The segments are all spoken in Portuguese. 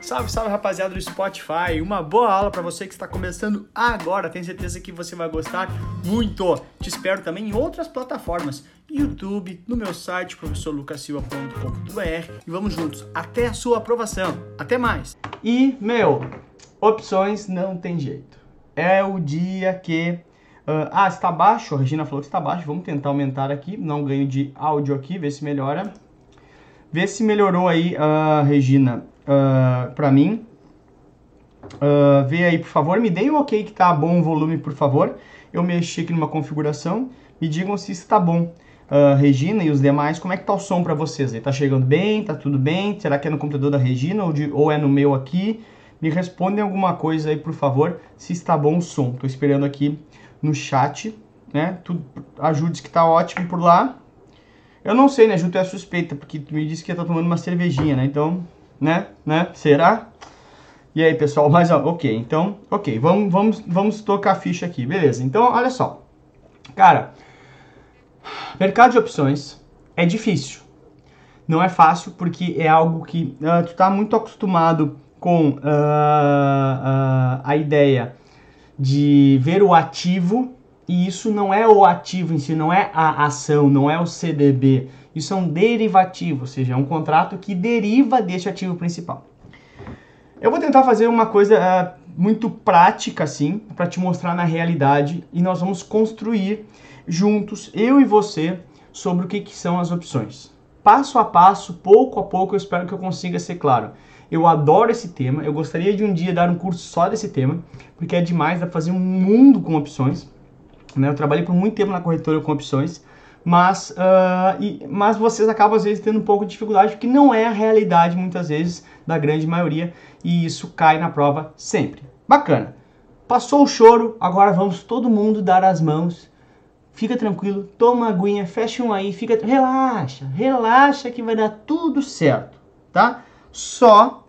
Salve, salve rapaziada do Spotify. Uma boa aula para você que está começando agora. Tenho certeza que você vai gostar muito. Te espero também em outras plataformas, YouTube, no meu site professorlucasilva.com.br e vamos juntos até a sua aprovação. Até mais. E, meu, opções não tem jeito. É o dia que Uh, ah, está baixo, a Regina falou que está baixo, vamos tentar aumentar aqui, não ganho de áudio aqui, ver se melhora. Vê se melhorou aí, uh, Regina, uh, para mim. Uh, vê aí, por favor, me deem o ok que tá bom o volume, por favor. Eu mexi aqui numa configuração, me digam se está bom. Uh, Regina e os demais, como é que tá o som para vocês? Aí tá chegando bem? Tá tudo bem? Será que é no computador da Regina ou, de, ou é no meu aqui? Me respondem alguma coisa aí, por favor, se está bom o som. Tô esperando aqui no chat, né? Tu ajudes que tá ótimo por lá. Eu não sei, né? Junto é suspeita, porque tu me disse que tá tomando uma cervejinha, né? Então, né? Né? Será? E aí, pessoal, mas ó, ok, então, ok, vamos, vamos, vamos tocar a ficha aqui, beleza. Então, olha só. Cara, mercado de opções é difícil. Não é fácil porque é algo que uh, tu tá muito acostumado com uh, uh, a ideia de ver o ativo, e isso não é o ativo em si, não é a ação, não é o CDB. Isso é um derivativo, ou seja, é um contrato que deriva deste ativo principal. Eu vou tentar fazer uma coisa uh, muito prática, assim, para te mostrar na realidade, e nós vamos construir juntos, eu e você, sobre o que, que são as opções. Passo a passo, pouco a pouco, eu espero que eu consiga ser claro. Eu adoro esse tema, eu gostaria de um dia dar um curso só desse tema, porque é demais, dá pra fazer um mundo com opções. Né? Eu trabalhei por muito tempo na corretora com opções, mas, uh, e, mas vocês acabam às vezes tendo um pouco de dificuldade, porque não é a realidade muitas vezes da grande maioria, e isso cai na prova sempre. Bacana. Passou o choro, agora vamos todo mundo dar as mãos. Fica tranquilo, toma aguinha, fecha um aí, fica relaxa, relaxa que vai dar tudo certo, tá? Só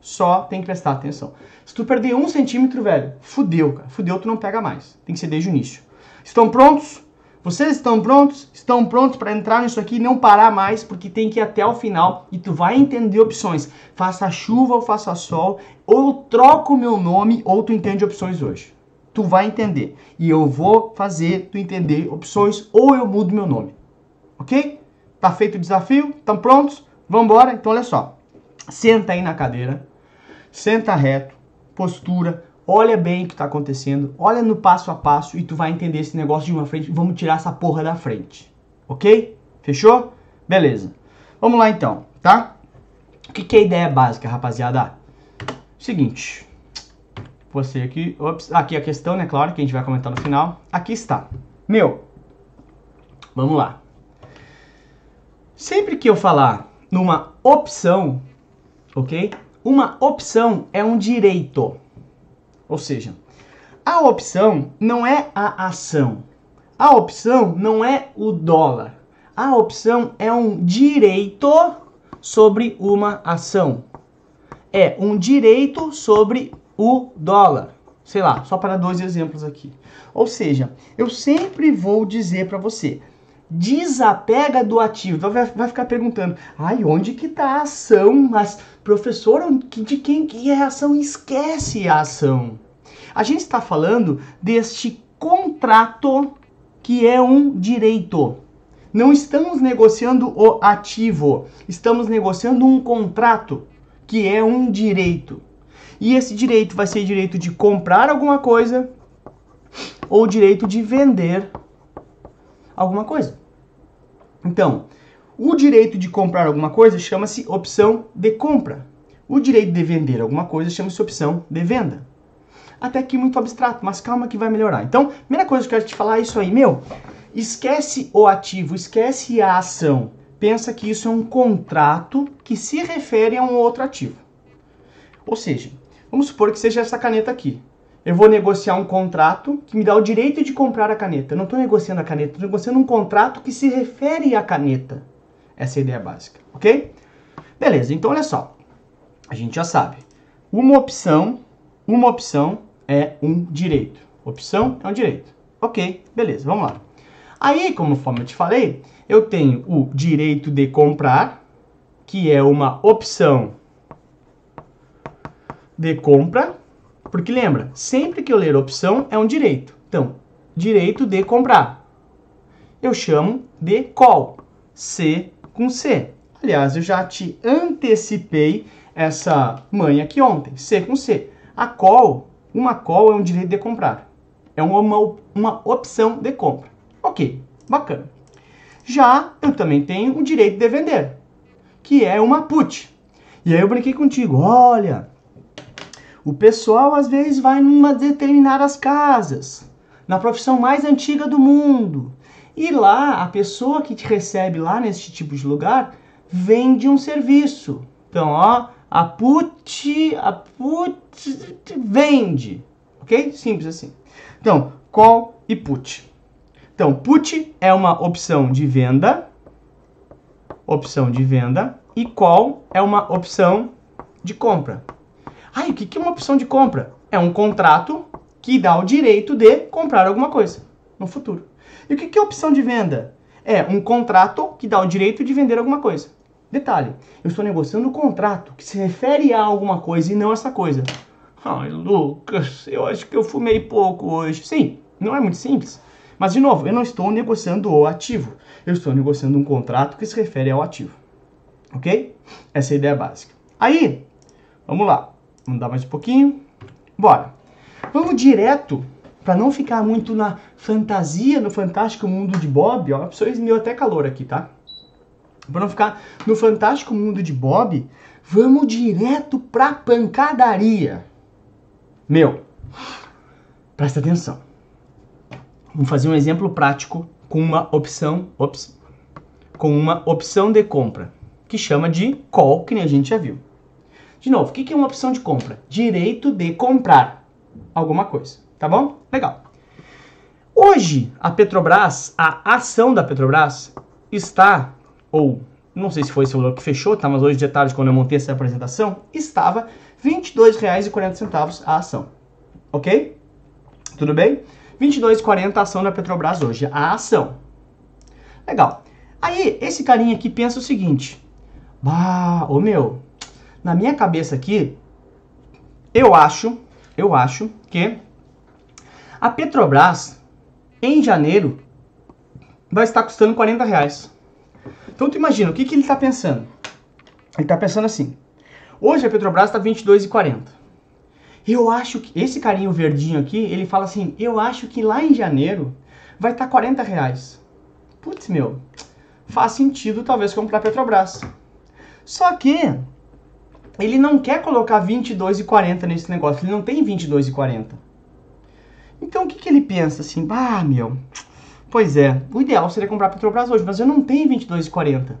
só tem que prestar atenção. Se tu perder um centímetro, velho, fudeu, cara. Fudeu, tu não pega mais. Tem que ser desde o início. Estão prontos? Vocês estão prontos? Estão prontos para entrar nisso aqui e não parar mais, porque tem que ir até o final e tu vai entender opções. Faça chuva ou faça sol, ou eu troco o meu nome, ou tu entende opções hoje. Tu vai entender. E eu vou fazer tu entender opções, ou eu mudo meu nome. Ok? Tá feito o desafio? Estão prontos? Vamos embora? Então olha só. Senta aí na cadeira Senta reto, postura, olha bem o que está acontecendo, olha no passo a passo e tu vai entender esse negócio de uma frente. Vamos tirar essa porra da frente, ok? Fechou? Beleza. Vamos lá então, tá? O que, que é a ideia básica, rapaziada? Seguinte, você aqui, ops, aqui a questão, né? Claro que a gente vai comentar no final. Aqui está. Meu, vamos lá. Sempre que eu falar numa opção, ok? Uma opção é um direito. Ou seja, a opção não é a ação. A opção não é o dólar. A opção é um direito sobre uma ação. É um direito sobre o dólar. Sei lá, só para dois exemplos aqui. Ou seja, eu sempre vou dizer para você, desapega do ativo. Então vai, vai ficar perguntando, ai, onde que está a ação? Mas, professor, de quem que é a ação? Esquece a ação. A gente está falando deste contrato que é um direito. Não estamos negociando o ativo, estamos negociando um contrato que é um direito. E esse direito vai ser direito de comprar alguma coisa ou direito de vender alguma coisa. Então, o direito de comprar alguma coisa chama-se opção de compra. O direito de vender alguma coisa chama-se opção de venda. Até aqui muito abstrato, mas calma que vai melhorar. Então, primeira coisa que eu quero te falar é isso aí, meu. Esquece o ativo, esquece a ação. Pensa que isso é um contrato que se refere a um outro ativo. Ou seja, vamos supor que seja essa caneta aqui eu vou negociar um contrato que me dá o direito de comprar a caneta. Eu não estou negociando a caneta, estou negociando um contrato que se refere à caneta. Essa é a ideia básica, ok? Beleza, então olha só. A gente já sabe. Uma opção, uma opção é um direito. Opção é um direito. Ok, beleza, vamos lá. Aí, conforme eu te falei, eu tenho o direito de comprar, que é uma opção de compra, porque lembra, sempre que eu ler opção é um direito. Então, direito de comprar. Eu chamo de call, C com C. Aliás, eu já te antecipei essa manha aqui ontem, C com C. A call, uma call é um direito de comprar. É uma, uma opção de compra. Ok, bacana. Já eu também tenho o direito de vender, que é uma put. E aí eu brinquei contigo, olha, o pessoal às vezes vai numa determinadas casas, na profissão mais antiga do mundo. E lá, a pessoa que te recebe lá nesse tipo de lugar vende um serviço. Então, ó, a put, a put vende. Ok? Simples assim. Então, call e put. Então, put é uma opção de venda, opção de venda, e call é uma opção de compra. Ai, o que é uma opção de compra? É um contrato que dá o direito de comprar alguma coisa no futuro. E o que é opção de venda? É um contrato que dá o direito de vender alguma coisa. Detalhe, eu estou negociando um contrato que se refere a alguma coisa e não essa coisa. Ai, Lucas, eu acho que eu fumei pouco hoje. Sim, não é muito simples. Mas, de novo, eu não estou negociando o ativo. Eu estou negociando um contrato que se refere ao ativo. Ok? Essa é a ideia básica. Aí, vamos lá. Vamos dar mais um pouquinho. Bora. Vamos direto, para não ficar muito na fantasia, no fantástico mundo de Bob. Ó, a pessoa me deu até calor aqui, tá? Para não ficar no fantástico mundo de Bob, vamos direto pra pancadaria. Meu, presta atenção. Vamos fazer um exemplo prático com uma opção, ops, com uma opção de compra, que chama de call, que nem a gente já viu. De novo, o que é uma opção de compra? Direito de comprar alguma coisa, tá bom? Legal. Hoje, a Petrobras, a ação da Petrobras está, ou não sei se foi esse valor que fechou, tá? Mas hoje de tarde, quando eu montei essa apresentação, estava R$ 22,40 a ação. Ok? Tudo bem? 22,40 a ação da Petrobras hoje. A ação. Legal. Aí, esse carinha aqui pensa o seguinte. Bah, ô meu, na minha cabeça aqui, eu acho, eu acho que a Petrobras, em janeiro, vai estar custando 40 reais. Então tu imagina, o que, que ele está pensando? Ele está pensando assim, hoje a Petrobras está 22,40. Eu acho que esse carinho verdinho aqui, ele fala assim: eu acho que lá em janeiro vai estar tá 40 reais. Putz, meu, faz sentido talvez comprar Petrobras. Só que ele não quer colocar 22,40 nesse negócio, ele não tem 22,40. Então o que, que ele pensa assim? Ah, meu, pois é, o ideal seria comprar Petrobras hoje, mas eu não tenho 22,40.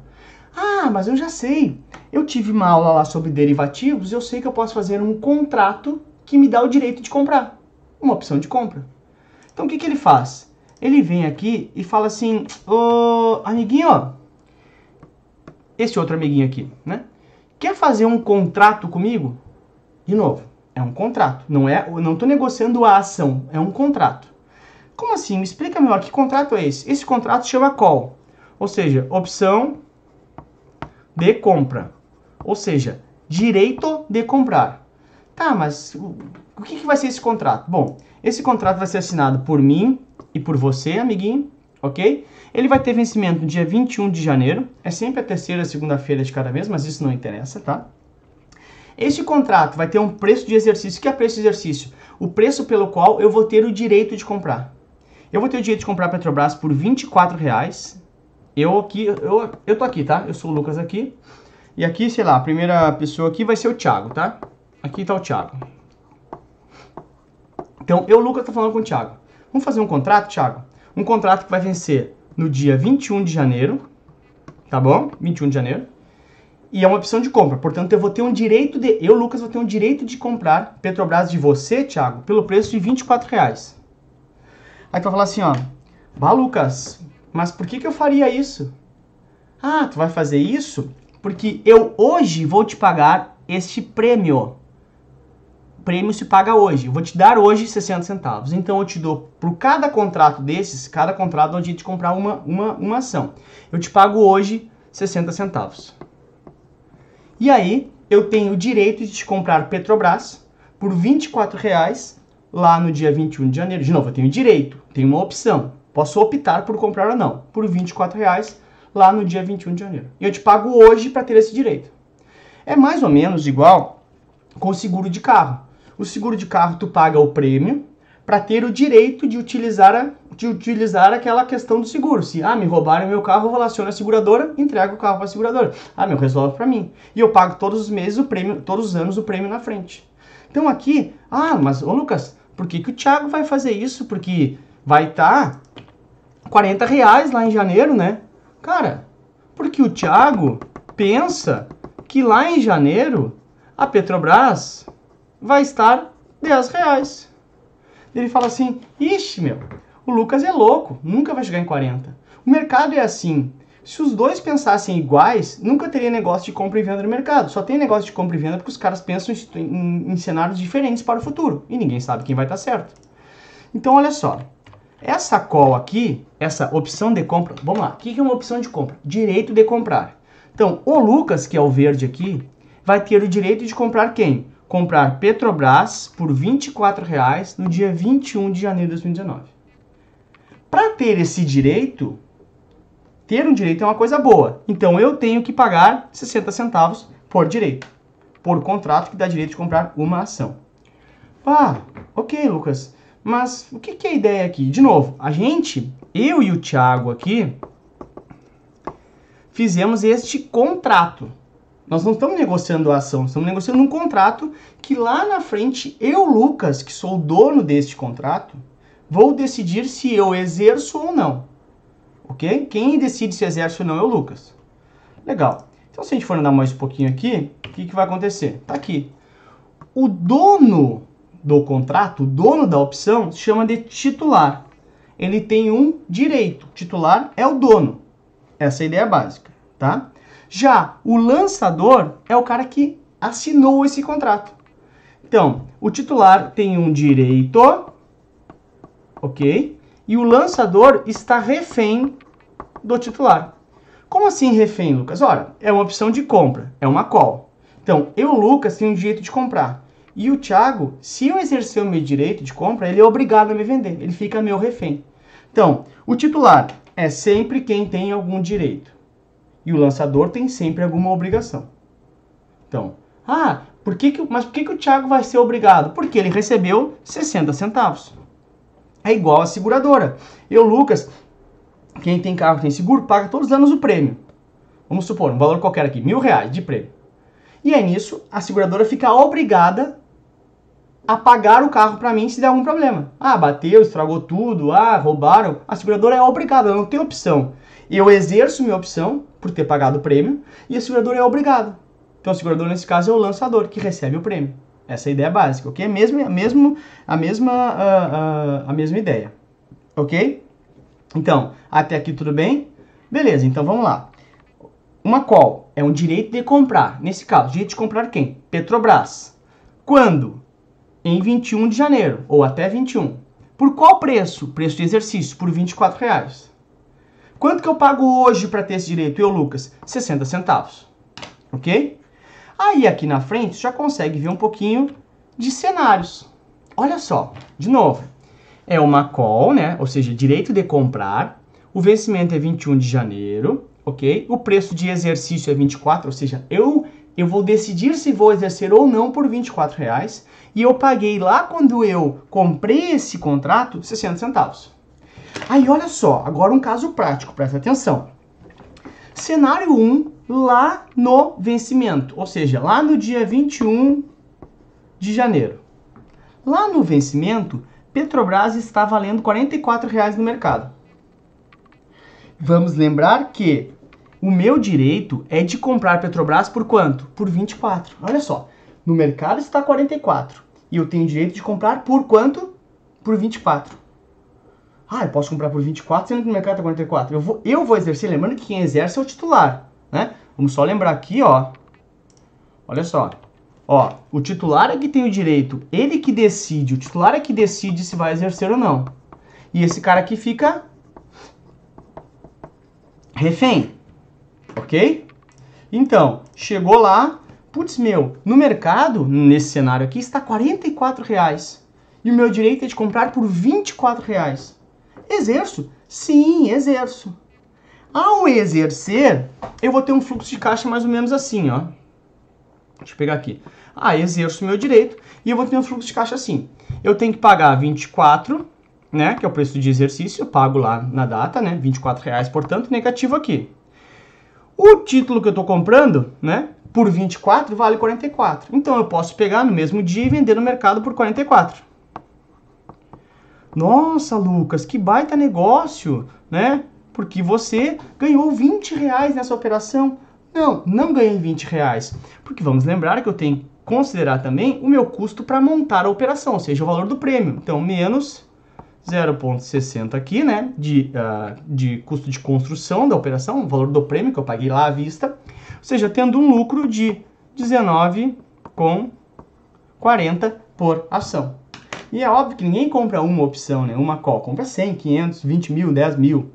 Ah, mas eu já sei. Eu tive uma aula lá sobre derivativos, eu sei que eu posso fazer um contrato que me dá o direito de comprar. Uma opção de compra. Então o que, que ele faz? Ele vem aqui e fala assim, ô amiguinho, ó, esse outro amiguinho aqui, né? Quer fazer um contrato comigo? De novo, é um contrato. Não é, não estou negociando a ação, é um contrato. Como assim? Me explica melhor que contrato é esse? Esse contrato chama call, ou seja, opção de compra, ou seja, direito de comprar. Tá, mas o que, que vai ser esse contrato? Bom, esse contrato vai ser assinado por mim e por você, amiguinho, ok? Ele vai ter vencimento no dia 21 de janeiro, é sempre a terceira segunda-feira de cada mês, mas isso não interessa, tá? Este contrato vai ter um preço de exercício. O que é preço de exercício? O preço pelo qual eu vou ter o direito de comprar. Eu vou ter o direito de comprar a Petrobras por 24 reais. Eu aqui, eu, eu tô aqui, tá? Eu sou o Lucas aqui. E aqui, sei lá, a primeira pessoa aqui vai ser o Thiago, tá? Aqui está o Thiago. Então, eu, Lucas, estou falando com o Thiago. Vamos fazer um contrato, Thiago? Um contrato que vai vencer no dia 21 de janeiro, tá bom? 21 de janeiro. E é uma opção de compra. Portanto, eu vou ter um direito de... Eu, Lucas, vou ter um direito de comprar Petrobras de você, Thiago, pelo preço de 24 reais. Aí tu vai falar assim, ó. Bah, Lucas, mas por que, que eu faria isso? Ah, tu vai fazer isso porque eu hoje vou te pagar este prêmio prêmio se paga hoje. Eu vou te dar hoje 60 centavos. Então eu te dou por cada contrato desses, cada contrato onde a gente comprar uma, uma, uma ação. Eu te pago hoje 60 centavos. E aí eu tenho o direito de te comprar Petrobras por 24 reais lá no dia 21 de janeiro. De novo, eu tenho direito, tenho uma opção. Posso optar por comprar ou não, por 24 reais lá no dia 21 de janeiro. E eu te pago hoje para ter esse direito. É mais ou menos igual com o seguro de carro. O seguro de carro tu paga o prêmio para ter o direito de utilizar, a, de utilizar aquela questão do seguro. Se ah, me roubaram meu carro, eu relaciono a seguradora, entrego o carro para a seguradora. Ah, meu, resolve para mim. E eu pago todos os meses o prêmio, todos os anos o prêmio na frente. Então aqui, ah, mas ô Lucas, por que, que o Thiago vai fazer isso? Porque vai estar tá 40 reais lá em janeiro, né? Cara, porque o Thiago pensa que lá em janeiro a Petrobras vai estar 10 reais. Ele fala assim: Ixi, meu, o Lucas é louco, nunca vai chegar em 40. O mercado é assim. Se os dois pensassem iguais, nunca teria negócio de compra e venda no mercado. Só tem negócio de compra e venda porque os caras pensam em, em, em cenários diferentes para o futuro. E ninguém sabe quem vai estar certo. Então, olha só. Essa call aqui, essa opção de compra, vamos lá. O que é uma opção de compra? Direito de comprar. Então, o Lucas, que é o verde aqui, vai ter o direito de comprar quem? Comprar Petrobras por R$ 24,00 no dia 21 de janeiro de 2019. Para ter esse direito, ter um direito é uma coisa boa. Então eu tenho que pagar 60 centavos por direito, por contrato que dá direito de comprar uma ação. Ah, ok, Lucas. Mas o que, que é a ideia aqui? De novo, a gente, eu e o Thiago aqui, fizemos este contrato. Nós não estamos negociando a ação, estamos negociando um contrato que lá na frente eu, Lucas, que sou o dono deste contrato, vou decidir se eu exerço ou não. Ok? Quem decide se exerce ou não é o Lucas. Legal. Então, se a gente for andar mais um pouquinho aqui, o que, que vai acontecer? Tá aqui. O dono do contrato, o dono da opção, se chama de titular. Ele tem um direito. Titular é o dono. Essa é a ideia básica, tá? Já o lançador é o cara que assinou esse contrato. Então, o titular tem um direito, ok? E o lançador está refém do titular. Como assim refém, Lucas? Ora, é uma opção de compra, é uma call. Então, eu, Lucas, tenho o direito de comprar. E o Thiago, se eu exercer o meu direito de compra, ele é obrigado a me vender. Ele fica meu refém. Então, o titular é sempre quem tem algum direito. E o lançador tem sempre alguma obrigação. Então, ah, por que que, mas por que, que o Thiago vai ser obrigado? Porque ele recebeu 60 centavos. É igual a seguradora. Eu, Lucas, quem tem carro tem seguro, paga todos os anos o prêmio. Vamos supor, um valor qualquer aqui, mil reais de prêmio. E aí nisso, a seguradora fica obrigada a pagar o carro para mim se der algum problema. Ah, bateu, estragou tudo, ah, roubaram. A seguradora é obrigada, não tem opção. Eu exerço minha opção por ter pagado o prêmio e a seguradora é obrigada. Então, o segurador, nesse caso, é o lançador que recebe o prêmio. Essa é a ideia básica, ok? Mesmo, mesmo, a, mesma, a, a, a mesma ideia, ok? Então, até aqui tudo bem? Beleza, então vamos lá. Uma call é um direito de comprar. Nesse caso, direito de comprar quem? Petrobras. Quando? Em 21 de janeiro, ou até 21. Por qual preço? Preço de exercício, por 24 reais. Quanto que eu pago hoje para ter esse direito, eu, Lucas? 60 centavos. Ok? Aí aqui na frente já consegue ver um pouquinho de cenários. Olha só, de novo, é uma call, né? Ou seja, direito de comprar. O vencimento é 21 de janeiro, ok? O preço de exercício é 24, ou seja, eu eu vou decidir se vou exercer ou não por 24 reais. E eu paguei lá quando eu comprei esse contrato 60 centavos. Aí olha só, agora um caso prático, presta atenção. Cenário 1, lá no vencimento, ou seja, lá no dia 21 de janeiro. Lá no vencimento, Petrobras está valendo 44 reais no mercado. Vamos lembrar que o meu direito é de comprar Petrobras por quanto? Por 24. Olha só, no mercado está 44 e eu tenho direito de comprar por quanto? Por 24. Ah, eu posso comprar por 24 sendo que no mercado está 44. Eu vou, eu vou exercer, lembrando que quem exerce é o titular, né? Vamos só lembrar aqui, ó. Olha só. Ó, o titular é que tem o direito, ele que decide, o titular é que decide se vai exercer ou não. E esse cara aqui fica refém. OK? Então, chegou lá, putz, meu, no mercado, nesse cenário aqui, está 44 reais. E o meu direito é de comprar por 24 reais. Exerço? Sim, exerço. Ao exercer, eu vou ter um fluxo de caixa mais ou menos assim, ó. Deixa eu pegar aqui. Ah, exerço meu direito e eu vou ter um fluxo de caixa assim. Eu tenho que pagar 24, né, que é o preço de exercício, eu pago lá na data, né, 24 reais, portanto, negativo aqui. O título que eu estou comprando, né, por 24 vale 44. Então eu posso pegar no mesmo dia e vender no mercado por 44. Nossa, Lucas, que baita negócio, né? Porque você ganhou 20 reais nessa operação. Não, não ganhei 20 reais. Porque vamos lembrar que eu tenho que considerar também o meu custo para montar a operação, ou seja, o valor do prêmio. Então, menos 0,60 aqui, né? De, uh, de custo de construção da operação, o valor do prêmio que eu paguei lá à vista. Ou seja, tendo um lucro de 19,40 por ação. E é óbvio que ninguém compra uma opção, né? Uma call. Compra 100, 500, 20 mil, 10 mil.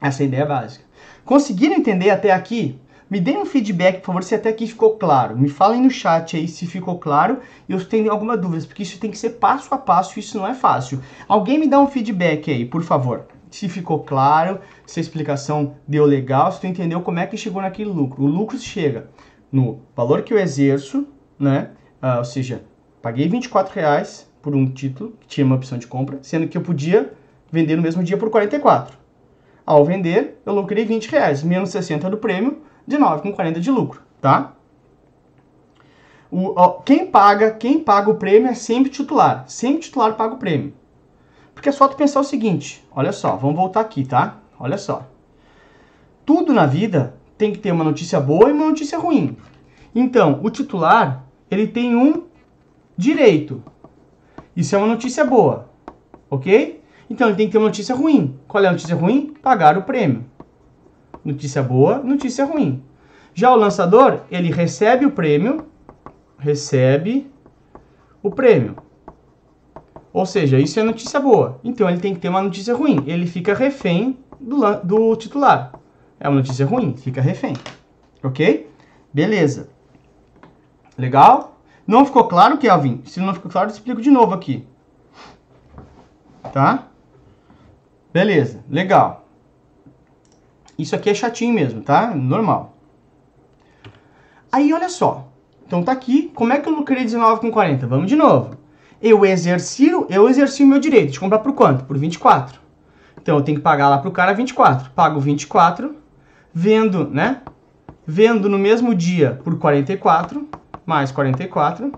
Essa é a ideia básica. Conseguiram entender até aqui? Me deem um feedback, por favor, se até aqui ficou claro. Me falem no chat aí se ficou claro e eu tenho alguma dúvida, porque isso tem que ser passo a passo, isso não é fácil. Alguém me dá um feedback aí, por favor. Se ficou claro, se a explicação deu legal, se tu entendeu como é que chegou naquele lucro. O lucro chega no valor que eu exerço, né? Ah, ou seja, paguei 24 reais, por um título, que tinha uma opção de compra, sendo que eu podia vender no mesmo dia por 44. Ao vender, eu lucrei 20 reais, menos 60 do prêmio, de 9,40 de lucro, tá? O, ó, quem paga, quem paga o prêmio é sempre titular. Sempre titular paga o prêmio. Porque é só tu pensar o seguinte, olha só, vamos voltar aqui, tá? Olha só. Tudo na vida tem que ter uma notícia boa e uma notícia ruim. Então, o titular, ele tem um direito, isso é uma notícia boa, ok? Então ele tem que ter uma notícia ruim. Qual é a notícia ruim? Pagar o prêmio. Notícia boa, notícia ruim. Já o lançador, ele recebe o prêmio, recebe o prêmio. Ou seja, isso é notícia boa. Então ele tem que ter uma notícia ruim. Ele fica refém do, do titular. É uma notícia ruim, fica refém. Ok? Beleza. Legal? Não ficou claro, Kelvin? Se não ficou claro, eu explico de novo aqui. Tá? Beleza, legal. Isso aqui é chatinho mesmo, tá? Normal. Aí, olha só. Então tá aqui. Como é que eu lucrei 19,40? Vamos de novo. Eu exercio, eu exerci o meu direito de comprar por quanto? Por 24. Então eu tenho que pagar lá pro cara 24. Pago 24, vendo, né? Vendo no mesmo dia por 44 mais 44,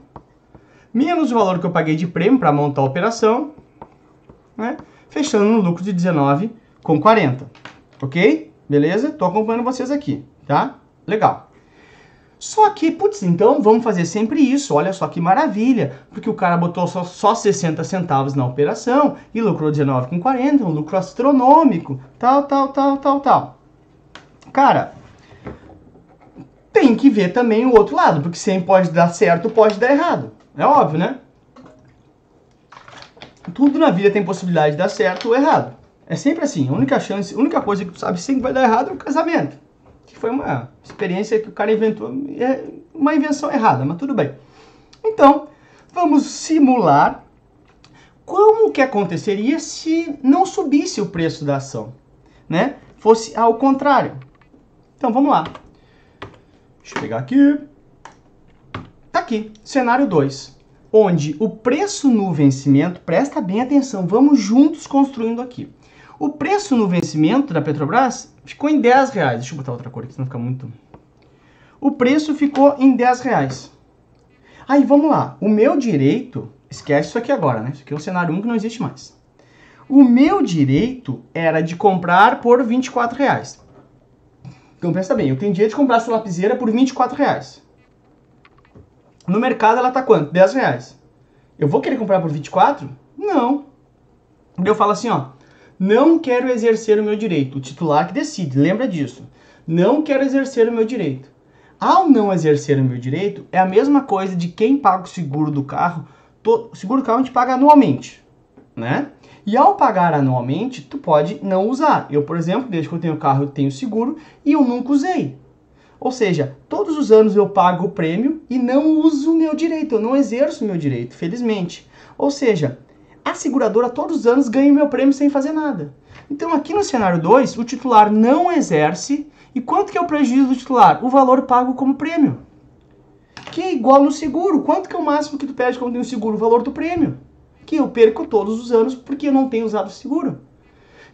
menos o valor que eu paguei de prêmio para montar a operação, né? fechando no lucro de 19 com 40. Ok? Beleza? Estou acompanhando vocês aqui, tá? Legal. Só que, putz, então vamos fazer sempre isso. Olha só que maravilha. Porque o cara botou só, só 60 centavos na operação e lucrou 19,40, um lucro astronômico. Tal, tal, tal, tal, tal. Cara, tem que ver também o outro lado, porque sempre pode dar certo, pode dar errado. É óbvio, né? Tudo na vida tem possibilidade de dar certo ou errado. É sempre assim. A única chance, a única coisa que tu sabe sempre vai dar errado é o casamento. Que foi uma experiência que o cara inventou, é uma invenção errada, mas tudo bem. Então, vamos simular como que aconteceria se não subisse o preço da ação, né? Fosse ao contrário. Então, vamos lá. Deixa eu pegar aqui. Tá aqui, cenário 2, onde o preço no vencimento, presta bem atenção, vamos juntos construindo aqui. O preço no vencimento da Petrobras ficou em 10 reais. Deixa eu botar outra cor aqui, senão fica muito... O preço ficou em 10 reais. Aí, vamos lá. O meu direito... Esquece isso aqui agora, né? Isso aqui é o cenário 1 que não existe mais. O meu direito era de comprar por 24 reais. Então pensa bem, eu tenho dinheiro de comprar essa lapiseira por 24 reais. No mercado ela tá quanto? 10 reais. Eu vou querer comprar por 24? Não. Eu falo assim, ó. Não quero exercer o meu direito. O titular que decide, lembra disso. Não quero exercer o meu direito. Ao não exercer o meu direito, é a mesma coisa de quem paga o seguro do carro. O seguro do carro a gente paga anualmente, né? E ao pagar anualmente, tu pode não usar. Eu, por exemplo, desde que eu tenho carro, eu tenho seguro e eu nunca usei. Ou seja, todos os anos eu pago o prêmio e não uso o meu direito, eu não exerço o meu direito, felizmente. Ou seja, a seguradora todos os anos ganha o meu prêmio sem fazer nada. Então aqui no cenário 2, o titular não exerce. E quanto que é o prejuízo do titular? O valor pago como prêmio. Que é igual no seguro. Quanto que é o máximo que tu perde quando tem o seguro? O valor do prêmio. Que eu perco todos os anos porque eu não tenho usado seguro.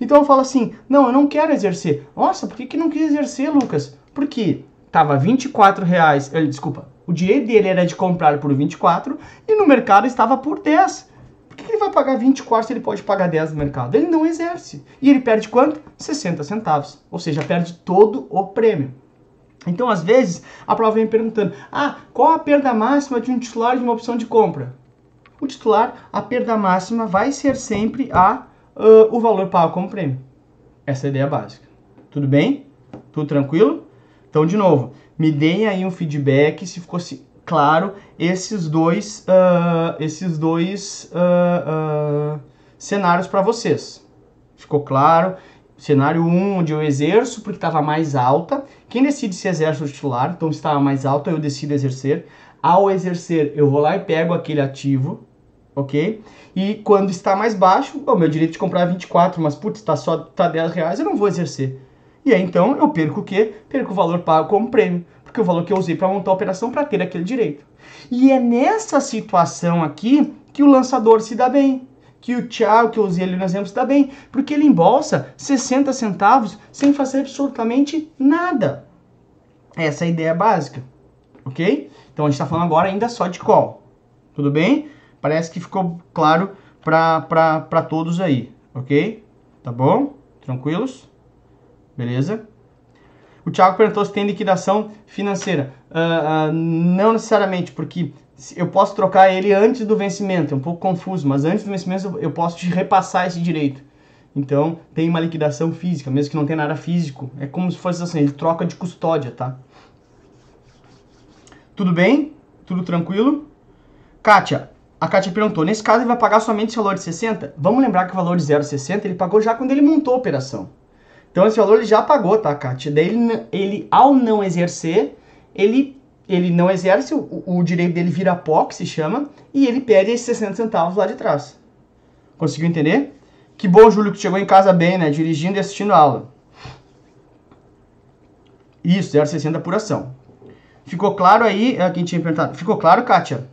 Então eu falo assim, não, eu não quero exercer. Nossa, por que, que não quis exercer, Lucas? Porque tava 24 reais, ele, desculpa, o direito dele era de comprar por 24 e no mercado estava por 10. Por que ele vai pagar 24 se ele pode pagar 10 no mercado? Ele não exerce. E ele perde quanto? 60 centavos. Ou seja, perde todo o prêmio. Então, às vezes, a prova vem perguntando: ah, qual a perda máxima de um titular de uma opção de compra? O titular, a perda máxima vai ser sempre a, uh, o valor pago como prêmio. Essa é a ideia básica. Tudo bem? Tudo tranquilo? Então, de novo, me deem aí um feedback se ficou claro esses dois, uh, esses dois uh, cenários para vocês. Ficou claro? Cenário 1, um, onde eu exerço porque estava mais alta. Quem decide se exerce o titular? Então, estava mais alta, eu decido exercer. Ao exercer, eu vou lá e pego aquele ativo, ok? E quando está mais baixo, o meu direito de comprar é 24, mas putz, está só tá 10 reais, eu não vou exercer. E aí então eu perco o quê? Perco o valor pago como prêmio, porque o valor que eu usei para montar a operação para ter aquele direito. E é nessa situação aqui que o lançador se dá bem. Que o Thiago, que eu usei ali no exemplo, se dá bem. Porque ele embolsa 60 centavos sem fazer absolutamente nada. Essa é a ideia básica. Ok? Então a gente está falando agora ainda só de call. Tudo bem? Parece que ficou claro para todos aí. Ok? Tá bom? Tranquilos? Beleza? O Thiago perguntou se tem liquidação financeira. Uh, uh, não necessariamente, porque eu posso trocar ele antes do vencimento. É um pouco confuso, mas antes do vencimento eu posso te repassar esse direito. Então, tem uma liquidação física, mesmo que não tenha nada físico. É como se fosse assim, ele troca de custódia, tá? Tudo bem? Tudo tranquilo? Kátia, a Kátia perguntou, nesse caso ele vai pagar somente esse valor de 60? Vamos lembrar que o valor de 0,60 ele pagou já quando ele montou a operação. Então esse valor ele já pagou, tá, Kátia? Daí ele, ele ao não exercer, ele, ele não exerce, o, o direito dele vira pó, que se chama, e ele perde esses 60 centavos lá de trás. Conseguiu entender? Que bom, Júlio, que chegou em casa bem, né? Dirigindo e assistindo a aula. Isso, 0,60 apuração. Ficou claro aí, é, quem tinha perguntado. Ficou claro, Kátia?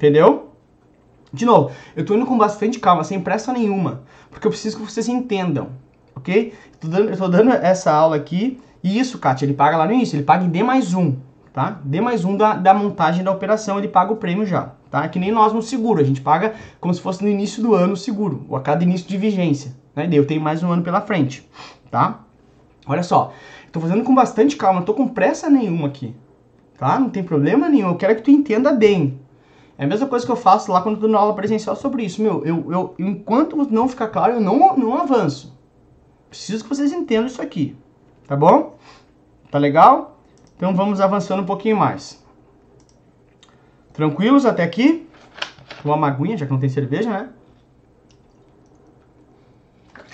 Entendeu? De novo, eu tô indo com bastante calma, sem pressa nenhuma, porque eu preciso que vocês entendam, ok? Tô dando, eu tô dando essa aula aqui, e isso, Kátia, ele paga lá no início, ele paga em D mais um, tá? D mais um da, da montagem da operação, ele paga o prêmio já, tá? Que nem nós no seguro, a gente paga como se fosse no início do ano o seguro, ou a cada início de vigência, né? Eu tenho mais um ano pela frente, tá? Olha só, tô fazendo com bastante calma, não tô com pressa nenhuma aqui, tá? Não tem problema nenhum, eu quero que tu entenda bem, é a mesma coisa que eu faço lá quando eu dou aula presencial sobre isso. Meu, eu, eu, enquanto não ficar claro, eu não, não avanço. Preciso que vocês entendam isso aqui. Tá bom? Tá legal? Então vamos avançando um pouquinho mais. Tranquilos até aqui? Uma maguinha, já que não tem cerveja, né?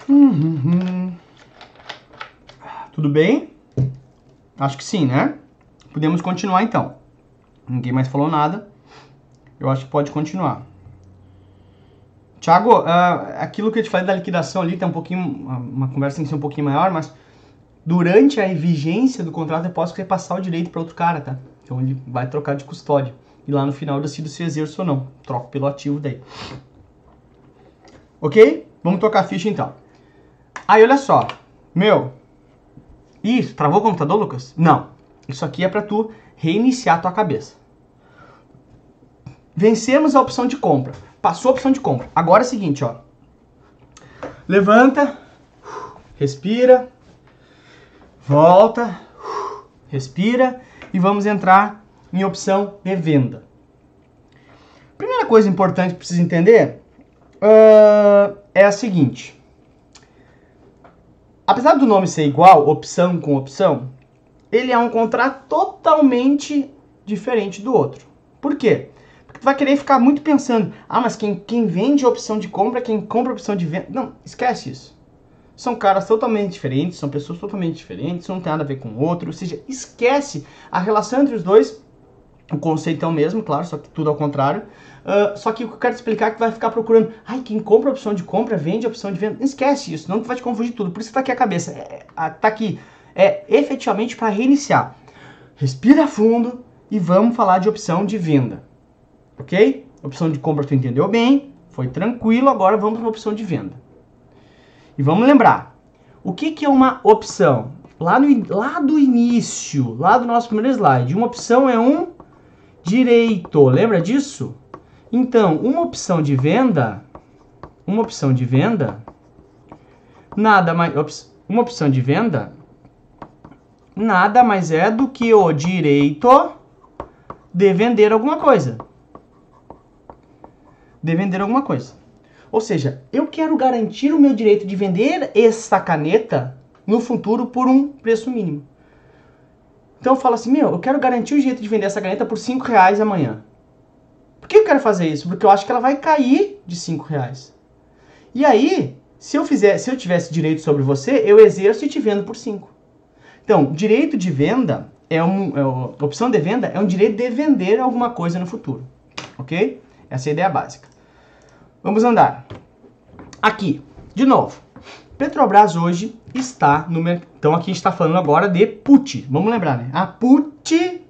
Uhum. Tudo bem? Acho que sim, né? Podemos continuar então. Ninguém mais falou nada eu acho que pode continuar. Tiago, uh, aquilo que eu te falei da liquidação ali tem um pouquinho, uma conversa tem que ser um pouquinho maior, mas durante a vigência do contrato eu posso repassar o direito para outro cara, tá? Então ele vai trocar de custódia. E lá no final eu decido se exerço ou não. Troco pelo ativo daí. Ok? Vamos tocar a ficha então. Aí olha só. Meu. Isso, travou o computador, Lucas? Não. Isso aqui é para tu reiniciar a tua cabeça. Vencemos a opção de compra. Passou a opção de compra. Agora é o seguinte, ó. Levanta, respira, volta, respira e vamos entrar em opção de venda. Primeira coisa importante que precisa entender uh, é a seguinte. Apesar do nome ser igual, opção com opção, ele é um contrato totalmente diferente do outro. Por quê? Vai querer ficar muito pensando, ah, mas quem, quem vende opção de compra, quem compra opção de venda. Não, esquece isso. são caras totalmente diferentes, são pessoas totalmente diferentes, não tem nada a ver com o outro, ou seja, esquece a relação entre os dois, o conceito é o mesmo, claro, só que tudo ao contrário. Uh, só que o que eu quero explicar é que vai ficar procurando, ai, quem compra opção de compra, vende opção de venda. Esquece isso, não vai te confundir tudo. Por isso tá aqui a cabeça, é, tá aqui, é efetivamente para reiniciar. Respira fundo e vamos falar de opção de venda, ok? Opção de compra tu entendeu bem, foi tranquilo, agora vamos para a opção de venda. E vamos lembrar, o que, que é uma opção? Lá, no, lá do início, lá do nosso primeiro slide, uma opção é um direito, lembra disso? Então, uma opção de venda, uma opção de venda, nada mais, uma opção de venda, nada mais é do que o direito de vender alguma coisa. De vender alguma coisa. Ou seja, eu quero garantir o meu direito de vender essa caneta no futuro por um preço mínimo. Então eu falo assim, meu, eu quero garantir o direito de vender essa caneta por 5 reais amanhã. Por que eu quero fazer isso? Porque eu acho que ela vai cair de 5 reais. E aí, se eu fizer, se eu tivesse direito sobre você, eu exerço e te vendo por 5. Então, direito de venda é um, é, opção de venda é um direito de vender alguma coisa no futuro, ok? Essa é a ideia básica. Vamos andar. Aqui, de novo. Petrobras hoje está no mercado. Então aqui está falando agora de put. Vamos lembrar, né? A put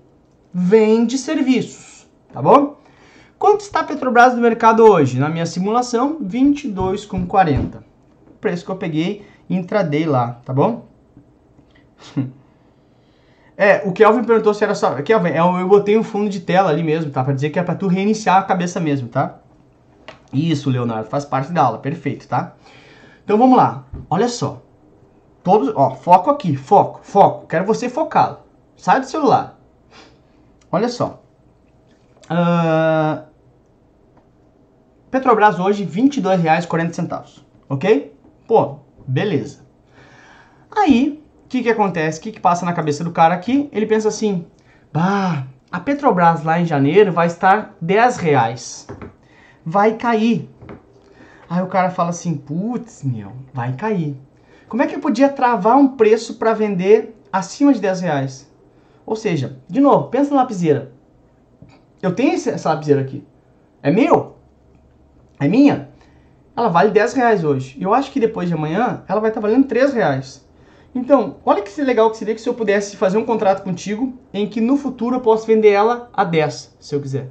vende serviços, tá bom? Quanto está a Petrobras no mercado hoje? Na minha simulação, 22,40. O preço que eu peguei intraday lá, tá bom? É, o Kelvin perguntou se era só. Kelvin, é eu botei um fundo de tela ali mesmo, tá? Pra dizer que é pra tu reiniciar a cabeça mesmo, tá? Isso, Leonardo, faz parte da aula, perfeito, tá? Então vamos lá, olha só. Todos, ó, foco aqui, foco, foco. Quero você focado. Sai do celular. Olha só. Uh, Petrobras hoje, R$ 22,40, ok? Pô, beleza. Aí, o que que acontece? O que que passa na cabeça do cara aqui? Ele pensa assim, bah, a Petrobras lá em janeiro vai estar 10 reais vai cair. Aí o cara fala assim, putz, meu, vai cair. Como é que eu podia travar um preço para vender acima de 10 reais? Ou seja, de novo, pensa na lapiseira. Eu tenho essa lapiseira aqui. É meu? É minha? Ela vale 10 reais hoje. Eu acho que depois de amanhã ela vai estar tá valendo 3 reais. Então, olha que legal que seria que se eu pudesse fazer um contrato contigo em que no futuro eu posso vender ela a 10, se eu quiser.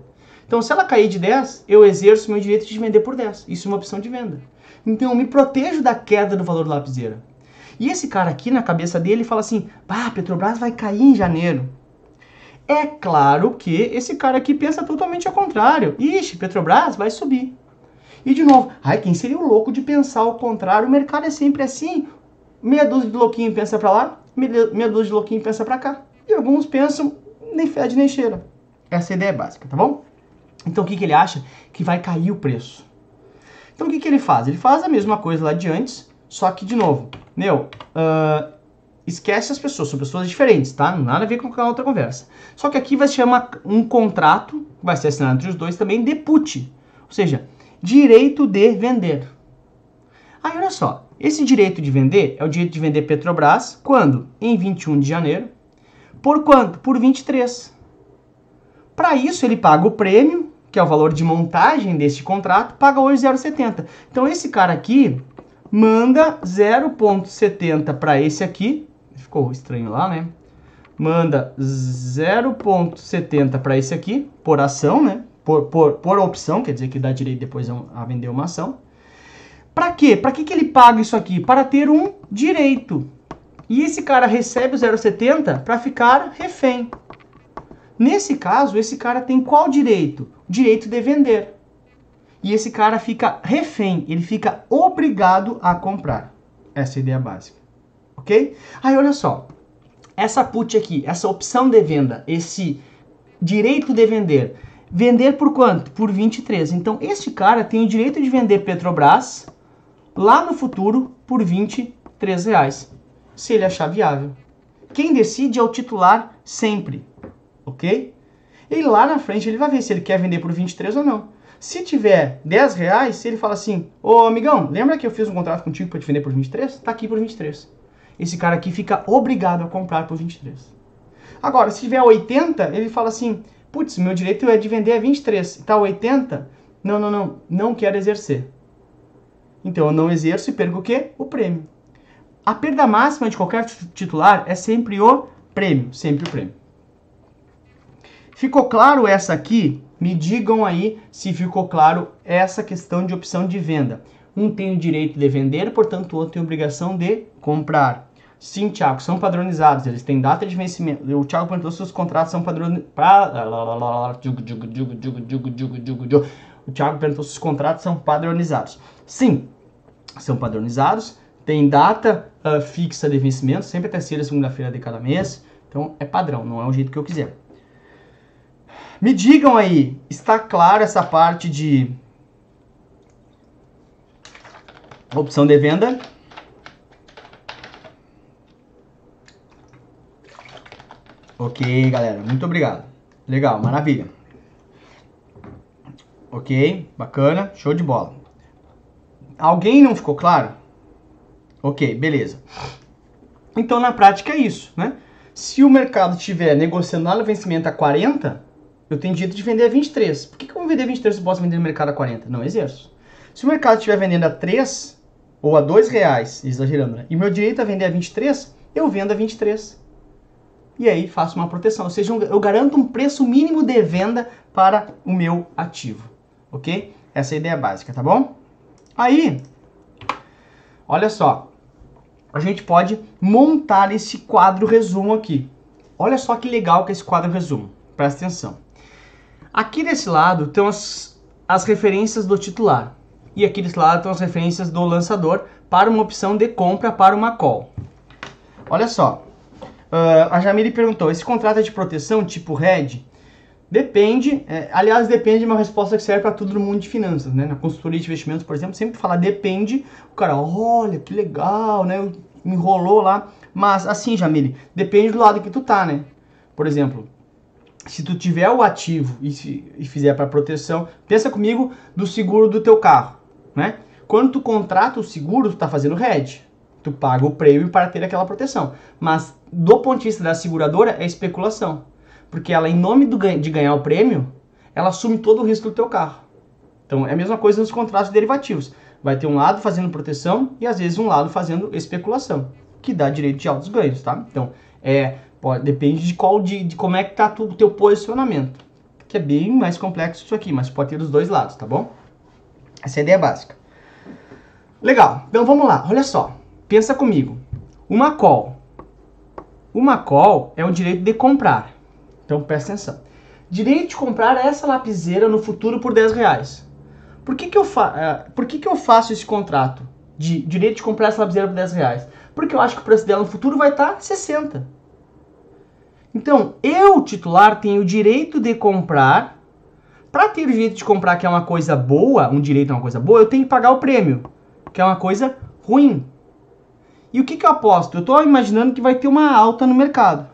Então, se ela cair de 10, eu exerço meu direito de vender por 10. Isso é uma opção de venda. Então, eu me protejo da queda do valor da lapiseira. E esse cara aqui, na cabeça dele, fala assim: "Bah, Petrobras vai cair em janeiro". É claro que esse cara aqui pensa totalmente ao contrário. Ixi, Petrobras vai subir. E de novo, ai, quem seria o louco de pensar ao contrário? O mercado é sempre assim. Meia dúzia de louquinho pensa para lá, meia dúzia de louquinho pensa para cá. E alguns pensam nem fede nem cheira. Essa é ideia básica, tá bom? Então o que, que ele acha? Que vai cair o preço. Então o que, que ele faz? Ele faz a mesma coisa lá de antes, só que de novo, meu, uh, esquece as pessoas, são pessoas diferentes, tá? Nada a ver com aquela outra conversa. Só que aqui vai se chamar um contrato, vai ser assinado entre os dois também, de put, ou seja, direito de vender. Aí olha só, esse direito de vender é o direito de vender Petrobras quando? Em 21 de janeiro. Por quanto? Por 23. Para isso ele paga o prêmio que é o valor de montagem deste contrato, paga hoje 0,70. Então esse cara aqui manda 0,70 para esse aqui, ficou estranho lá, né? Manda 0,70 para esse aqui, por ação, né? Por, por, por opção, quer dizer que dá direito depois a vender uma ação. Para quê? Para que, que ele paga isso aqui? Para ter um direito. E esse cara recebe o 0,70 para ficar refém. Nesse caso, esse cara tem qual direito? Direito de vender. E esse cara fica refém, ele fica obrigado a comprar. Essa é a ideia básica. Ok? Aí olha só, essa put aqui, essa opção de venda, esse direito de vender, vender por quanto? Por 23. Então este cara tem o direito de vender Petrobras lá no futuro por 23 reais, se ele achar viável. Quem decide é o titular sempre, ok? E lá na frente ele vai ver se ele quer vender por 23 ou não. Se tiver 10 reais, ele fala assim: Ô amigão, lembra que eu fiz um contrato contigo para te vender por 23? Tá aqui por 23. Esse cara aqui fica obrigado a comprar por 23. Agora, se tiver 80, ele fala assim: Putz, meu direito é de vender a 23. Tá 80? Não, não, não. Não quero exercer. Então eu não exerço e perco o quê? O prêmio. A perda máxima de qualquer titular é sempre o prêmio, sempre o prêmio. Ficou claro essa aqui? Me digam aí se ficou claro essa questão de opção de venda. Um tem o direito de vender, portanto o outro tem a obrigação de comprar. Sim, Tiago, são padronizados, eles têm data de vencimento. O Tiago perguntou se os contratos são padronizados. O Tiago perguntou se os contratos são padronizados. Sim, são padronizados, tem data uh, fixa de vencimento, sempre terceira segunda-feira de cada mês. Então é padrão, não é o jeito que eu quiser. Me digam aí, está claro essa parte de opção de venda? Ok, galera, muito obrigado. Legal, maravilha. Ok, bacana, show de bola. Alguém não ficou claro? Ok, beleza. Então, na prática é isso, né? Se o mercado estiver negociando lá no vencimento a 40, eu tenho direito de vender a 23. Por que, que eu vou vender a 23 se eu posso vender no mercado a 40? Não exerço. Se o mercado estiver vendendo a 3 ou a 2 reais, exagerando, né? E meu direito é vender a 23, eu vendo a 23. E aí faço uma proteção. Ou seja, eu garanto um preço mínimo de venda para o meu ativo. Ok? Essa é a ideia básica, tá bom? Aí, olha só a gente pode montar esse quadro resumo aqui. Olha só que legal que é esse quadro resumo. Presta atenção. Aqui desse lado estão as, as referências do titular. E aqui desse lado estão as referências do lançador para uma opção de compra para uma call. Olha só. Uh, a Jamile perguntou: esse contrato é de proteção tipo RED? Depende, é, aliás, depende de uma resposta que serve para tudo no mundo de finanças, né? Na consultoria de investimentos, por exemplo, sempre fala depende, o cara, olha, que legal, né? Enrolou lá. Mas assim, Jamile, depende do lado que tu tá, né? Por exemplo, se tu tiver o ativo e, se, e fizer para proteção, pensa comigo do seguro do teu carro, né? Quando tu contrata o seguro, tu tá fazendo hedge. Tu paga o prêmio para ter aquela proteção. Mas do ponto de vista da seguradora, é especulação. Porque ela, em nome do, de ganhar o prêmio, ela assume todo o risco do teu carro. Então é a mesma coisa nos contratos derivativos. Vai ter um lado fazendo proteção e às vezes um lado fazendo especulação, que dá direito de altos ganhos, tá? Então é pode, depende de qual de, de como é que tá o teu posicionamento, que é bem mais complexo isso aqui, mas pode ter os dois lados, tá bom? Essa é a ideia básica. Legal. Então vamos lá. Olha só. Pensa comigo. Uma call. Uma call é o direito de comprar. Então presta atenção. Direito de comprar essa lapiseira no futuro por 10 reais. Por que, que, eu, fa uh, por que, que eu faço esse contrato de direito de comprar essa lapiseira por 10 reais? Porque eu acho que o preço dela no futuro vai estar tá 60. Então, eu, titular, tenho o direito de comprar. Para ter o direito de comprar, que é uma coisa boa, um direito é uma coisa boa, eu tenho que pagar o prêmio, que é uma coisa ruim. E o que, que eu aposto? Eu estou imaginando que vai ter uma alta no mercado.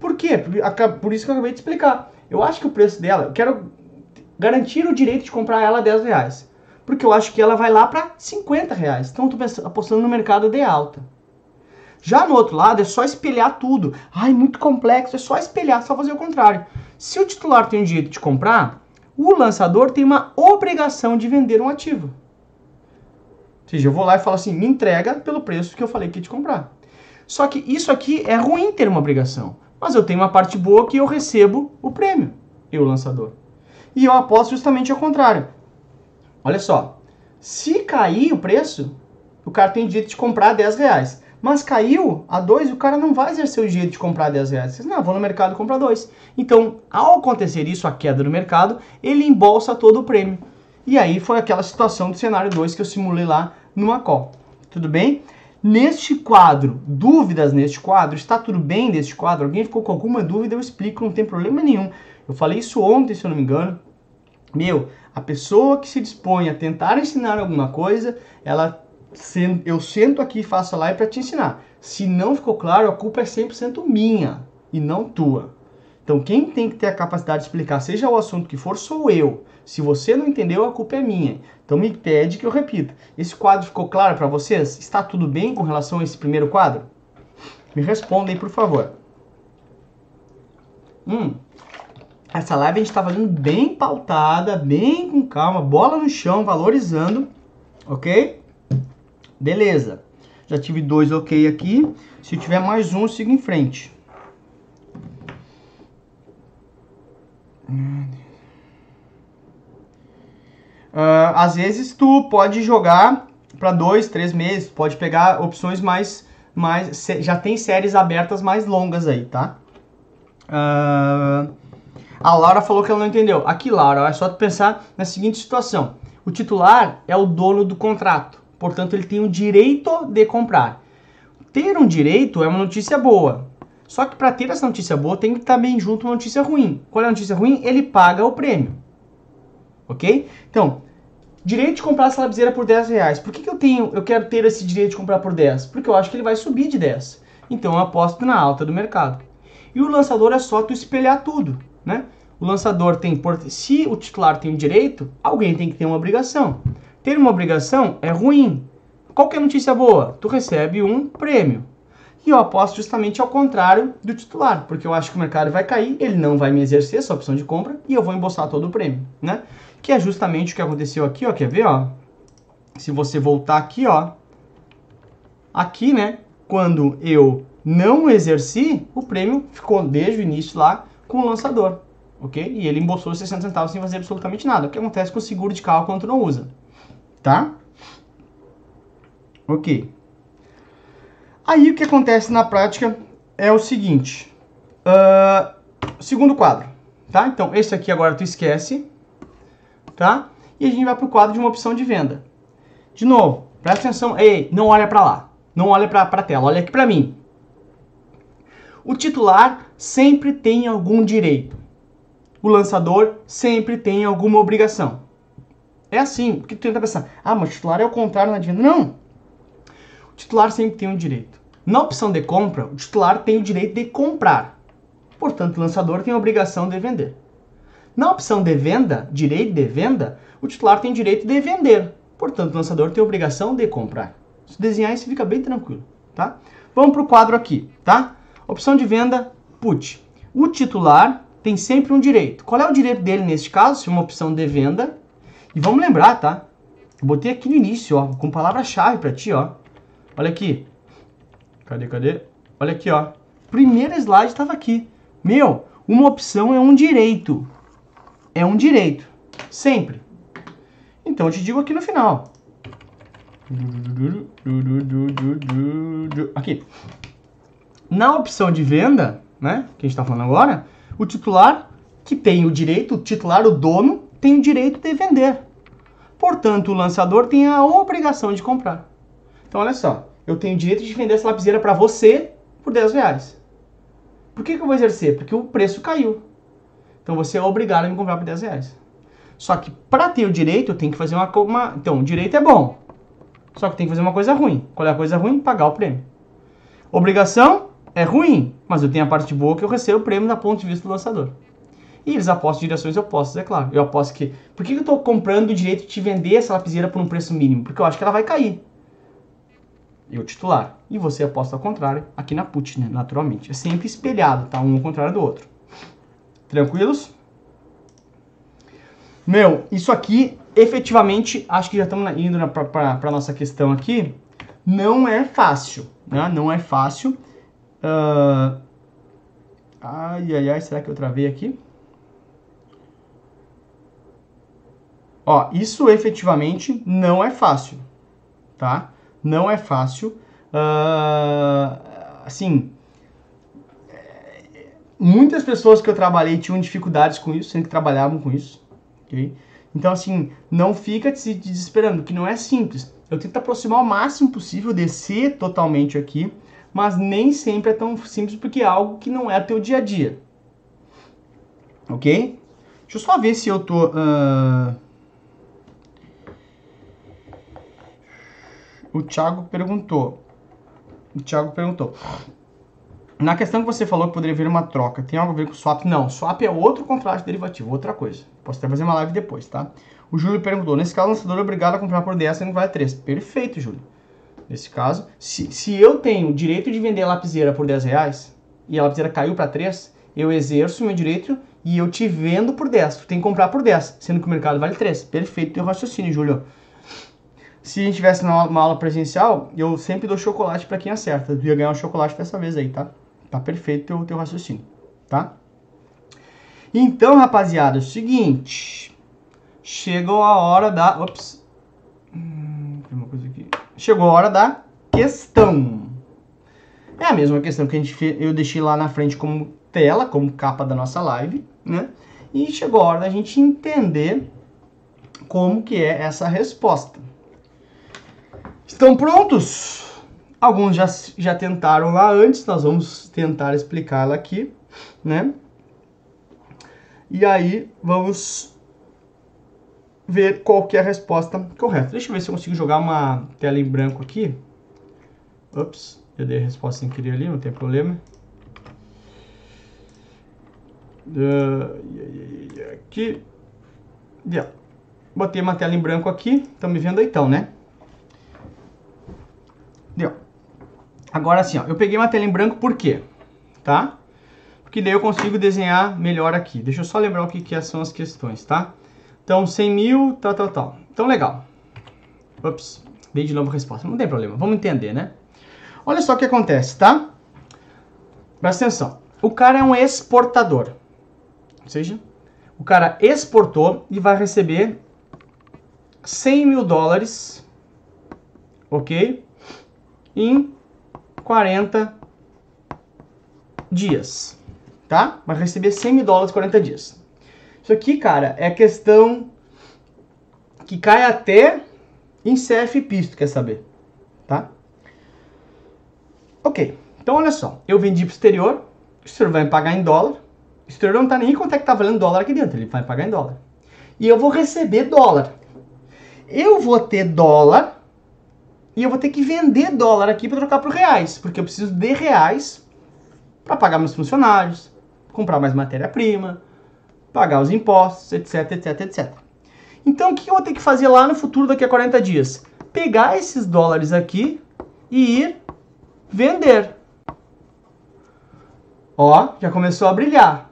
Por quê? Por isso que eu acabei de explicar. Eu acho que o preço dela, eu quero garantir o direito de comprar ela a 10 reais. Porque eu acho que ela vai lá para 50 reais. Então estou apostando no mercado de alta. Já no outro lado é só espelhar tudo. Ai, muito complexo, é só espelhar, só fazer o contrário. Se o titular tem o direito de comprar, o lançador tem uma obrigação de vender um ativo. Ou seja, eu vou lá e falo assim, me entrega pelo preço que eu falei que ia te comprar. Só que isso aqui é ruim ter uma obrigação. Mas eu tenho uma parte boa que eu recebo o prêmio, eu lançador. E eu aposto justamente ao contrário. Olha só, se cair o preço, o cara tem direito de comprar 10 reais. Mas caiu a 2, o cara não vai exercer o direito de comprar 10 reais. Você, não, vou no mercado comprar 2. Então, ao acontecer isso, a queda no mercado, ele embolsa todo o prêmio. E aí foi aquela situação do cenário 2 que eu simulei lá numa call. Tudo bem? Neste quadro, dúvidas neste quadro, está tudo bem neste quadro? Alguém ficou com alguma dúvida? Eu explico, não tem problema nenhum. Eu falei isso ontem, se eu não me engano. Meu, a pessoa que se dispõe a tentar ensinar alguma coisa, ela eu sento aqui e faço a live para te ensinar. Se não ficou claro, a culpa é 100% minha e não tua. Então, quem tem que ter a capacidade de explicar, seja o assunto que for, sou eu. Se você não entendeu, a culpa é minha. Então, me pede que eu repita. Esse quadro ficou claro para vocês? Está tudo bem com relação a esse primeiro quadro? Me respondem, por favor. Hum, essa live a gente está fazendo bem pautada, bem com calma, bola no chão, valorizando, ok? Beleza. Já tive dois ok aqui. Se tiver mais um, eu sigo em frente. Uh, às vezes tu pode jogar para dois, três meses, pode pegar opções mais, mais, já tem séries abertas mais longas aí, tá? Uh, a Laura falou que ela não entendeu. Aqui, Laura, é só tu pensar na seguinte situação: o titular é o dono do contrato, portanto, ele tem o direito de comprar. Ter um direito é uma notícia boa. Só que para ter essa notícia boa tem que estar bem junto uma notícia ruim. Qual é a notícia ruim? Ele paga o prêmio. Ok? Então, direito de comprar essa lapiseira por 10 reais. Por que, que eu tenho, eu quero ter esse direito de comprar por 10? Porque eu acho que ele vai subir de 10. Então eu aposto na alta do mercado. E o lançador é só tu espelhar tudo né? O lançador tem, se o titular tem um direito, alguém tem que ter uma obrigação. Ter uma obrigação é ruim. Qual que a notícia boa? Tu recebe um prêmio. E eu aposto justamente ao contrário do titular, porque eu acho que o mercado vai cair, ele não vai me exercer essa opção de compra e eu vou embolsar todo o prêmio, né? Que é justamente o que aconteceu aqui, ó, quer ver, ó? Se você voltar aqui, ó, aqui, né, quando eu não exerci, o prêmio ficou desde o início lá com o lançador, ok? E ele embolsou 60 centavos sem fazer absolutamente nada. O que acontece com o seguro de carro quando tu não usa, tá? Ok. Aí o que acontece na prática é o seguinte. Uh, segundo quadro, tá? Então esse aqui agora tu esquece, tá? E a gente vai pro quadro de uma opção de venda. De novo, presta atenção. Ei, não olha para lá. Não olha para a tela, olha aqui para mim o titular sempre tem algum direito. O lançador sempre tem alguma obrigação. É assim, porque tu tenta pensar, ah, mas o titular é o contrário na venda. Não! O titular sempre tem um direito. Na opção de compra, o titular tem o direito de comprar. Portanto, o lançador tem a obrigação de vender. Na opção de venda, direito de venda, o titular tem direito de vender. Portanto, o lançador tem a obrigação de comprar. Se desenhar isso fica bem tranquilo, tá? Vamos para o quadro aqui, tá? Opção de venda, put. O titular tem sempre um direito. Qual é o direito dele neste caso? Se uma opção de venda. E vamos lembrar, tá? Eu botei aqui no início, ó, com palavra-chave para ti, ó. Olha aqui. Cadê, cadê? Olha aqui, ó. Primeiro slide estava aqui. Meu, uma opção é um direito. É um direito. Sempre. Então eu te digo aqui no final. Aqui. Na opção de venda, né, que a gente está falando agora, o titular que tem o direito, o titular, o dono, tem o direito de vender. Portanto, o lançador tem a obrigação de comprar. Então, olha só, eu tenho o direito de vender essa lapiseira para você por 10 reais. Por que, que eu vou exercer? Porque o preço caiu. Então, você é obrigado a me comprar por 10 reais. Só que para ter o direito, eu tenho que fazer uma, uma... Então, o direito é bom. Só que tem que fazer uma coisa ruim. Qual é a coisa ruim? Pagar o prêmio. Obrigação? é ruim, mas eu tenho a parte boa que eu recebo o prêmio da ponto de vista do lançador. E eles apostam em direções opostas, é claro. Eu aposto que. Por que eu estou comprando o direito de te vender essa lapiseira por um preço mínimo? Porque eu acho que ela vai cair. Eu titular. E você aposta ao contrário aqui na put, né? Naturalmente. É sempre espelhado, tá? Um ao contrário do outro. Tranquilos? Meu, isso aqui, efetivamente, acho que já estamos indo para a nossa questão aqui. Não é fácil, né? Não é fácil. Uh... Ai, ai, ai, será que eu travei aqui? Ó, isso efetivamente não é fácil, tá? Não é fácil. Uh, assim, muitas pessoas que eu trabalhei tinham dificuldades com isso, sempre trabalhavam com isso, ok? Então, assim, não fica se desesperando, que não é simples. Eu tento aproximar o máximo possível, descer totalmente aqui, mas nem sempre é tão simples porque é algo que não é teu dia a dia. Ok? Deixa eu só ver se eu tô. Uh... O Thiago perguntou. O Thiago perguntou. Na questão que você falou que poderia vir uma troca, tem algo a ver com swap? Não, swap é outro contrato derivativo, outra coisa. Posso até fazer uma live depois, tá? O Júlio perguntou, nesse caso o lançador é obrigado a comprar por 10 e não vai a 3. Perfeito, Júlio. Nesse caso, se, se eu tenho direito de vender a lapiseira por 10 reais e a lapiseira caiu para 3, eu exerço meu direito e eu te vendo por 10. Tu tem que comprar por 10, sendo que o mercado vale 3. Perfeito teu raciocínio, Júlio. Se a gente tivesse uma aula presencial, eu sempre dou chocolate para quem acerta. Tu ia ganhar um chocolate dessa vez aí, tá? Tá perfeito teu, teu raciocínio, tá? Então, rapaziada, é o seguinte. Chegou a hora da... Ops. Hum, tem uma coisa aqui. Chegou a hora da questão. É a mesma questão que a gente eu deixei lá na frente como tela, como capa da nossa live, né? E chegou a hora da gente entender como que é essa resposta. Estão prontos? Alguns já, já tentaram lá antes, nós vamos tentar explicá-la aqui, né? E aí vamos ver qual que é a resposta correta. Deixa eu ver se eu consigo jogar uma tela em branco aqui. Ups, eu dei a resposta sem querer ali, não tem problema. Uh, aqui. Botei uma tela em branco aqui. Estão me vendo então, né? Agora assim, ó, eu peguei uma tela em branco por quê? Tá? Porque daí eu consigo desenhar melhor aqui. Deixa eu só lembrar o que, que são as questões, tá? Então, 100 mil, tal, tal, tal. Então, legal. Ups, dei de novo a resposta. Não tem problema, vamos entender, né? Olha só o que acontece, tá? Presta atenção. O cara é um exportador. Ou seja, o cara exportou e vai receber 100 mil dólares, ok? Em 40 dias, tá? Vai receber 100 mil dólares em 40 dias. Isso aqui, cara, é questão que cai até em CFP, se tu quer saber, tá? Ok, então olha só, eu vendi pro exterior, o exterior vai me pagar em dólar, o exterior não tá nem quanto é que tá valendo dólar aqui dentro, ele vai pagar em dólar. E eu vou receber dólar. Eu vou ter dólar e eu vou ter que vender dólar aqui para trocar por reais, porque eu preciso de reais para pagar meus funcionários, comprar mais matéria-prima, pagar os impostos, etc, etc, etc. Então, o que eu vou ter que fazer lá no futuro, daqui a 40 dias? Pegar esses dólares aqui e ir vender. Ó, já começou a brilhar.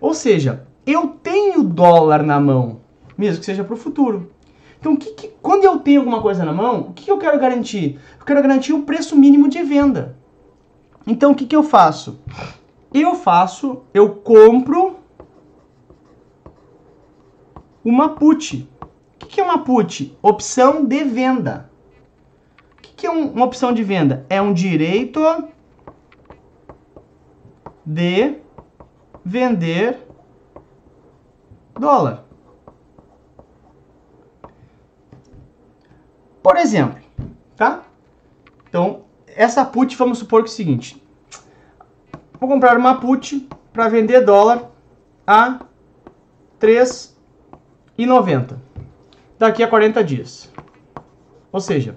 Ou seja, eu tenho dólar na mão, mesmo que seja para o futuro. Então, que, que, quando eu tenho alguma coisa na mão, o que, que eu quero garantir? Eu quero garantir o preço mínimo de venda. Então, o que, que eu faço? Eu faço, eu compro uma put. O que é uma put? Opção de venda. O que é uma opção de venda? É um direito de vender dólar. Por exemplo, tá? Então, essa put, vamos supor que é o seguinte. Vou comprar uma put para vender dólar a 3 e 90 daqui a 40 dias. Ou seja,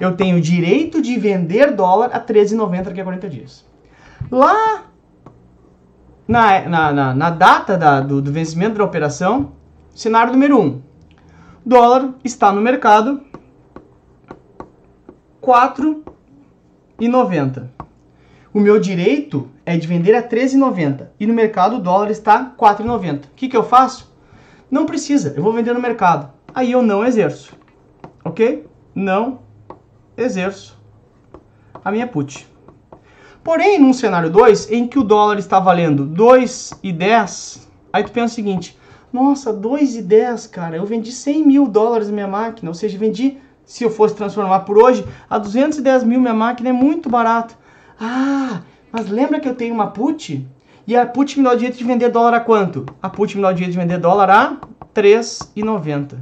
eu tenho direito de vender dólar a 13,90 daqui a 40 dias. Lá na, na, na, na data da, do, do, vencimento da operação, cenário número 1. Dólar está no mercado 4,90. O meu direito é de vender a 13,90 e no mercado o dólar está 4,90. O que, que eu faço? Não precisa, eu vou vender no mercado. Aí eu não exerço. Ok? Não exerço a minha put. Porém, num cenário 2, em que o dólar está valendo 2,10, aí tu pensa o seguinte, nossa, 2,10, cara, eu vendi 100 mil dólares minha máquina, ou seja, vendi, se eu fosse transformar por hoje, a 210 mil minha máquina é muito barato. Ah, mas lembra que eu tenho uma put? E a put me dá o direito de vender dólar a quanto? A put me dá o direito de vender dólar a 3,90.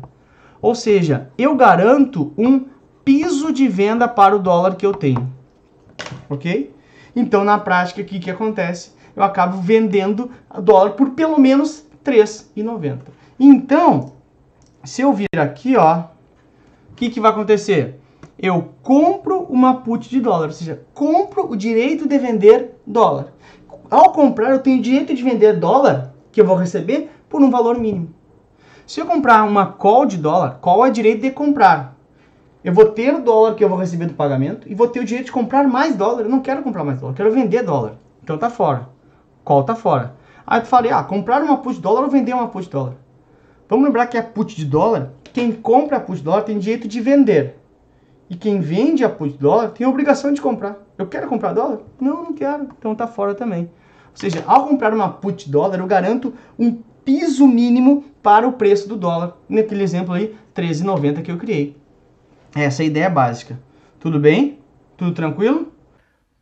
Ou seja, eu garanto um piso de venda para o dólar que eu tenho. Ok? Então, na prática, o que, que acontece? Eu acabo vendendo dólar por pelo menos 3,90. Então, se eu vir aqui, ó, o que, que vai acontecer? Eu compro uma put de dólar, ou seja, compro o direito de vender dólar. Ao comprar, eu tenho direito de vender dólar, que eu vou receber, por um valor mínimo. Se eu comprar uma call de dólar, call é direito de comprar. Eu vou ter o dólar que eu vou receber do pagamento e vou ter o direito de comprar mais dólar. Eu não quero comprar mais dólar, eu quero vender dólar. Então tá fora. Call tá fora. Aí tu falei, ah, comprar uma put dólar ou vender uma put dólar. Vamos lembrar que a put de dólar, quem compra a put dólar tem direito de vender. E quem vende a put dólar tem a obrigação de comprar. Eu quero comprar dólar? Não, não quero. Então tá fora também. Ou seja, ao comprar uma put dólar, eu garanto um piso mínimo para o preço do dólar. Naquele exemplo aí, 13,90 que eu criei. Essa é a ideia básica. Tudo bem? Tudo tranquilo?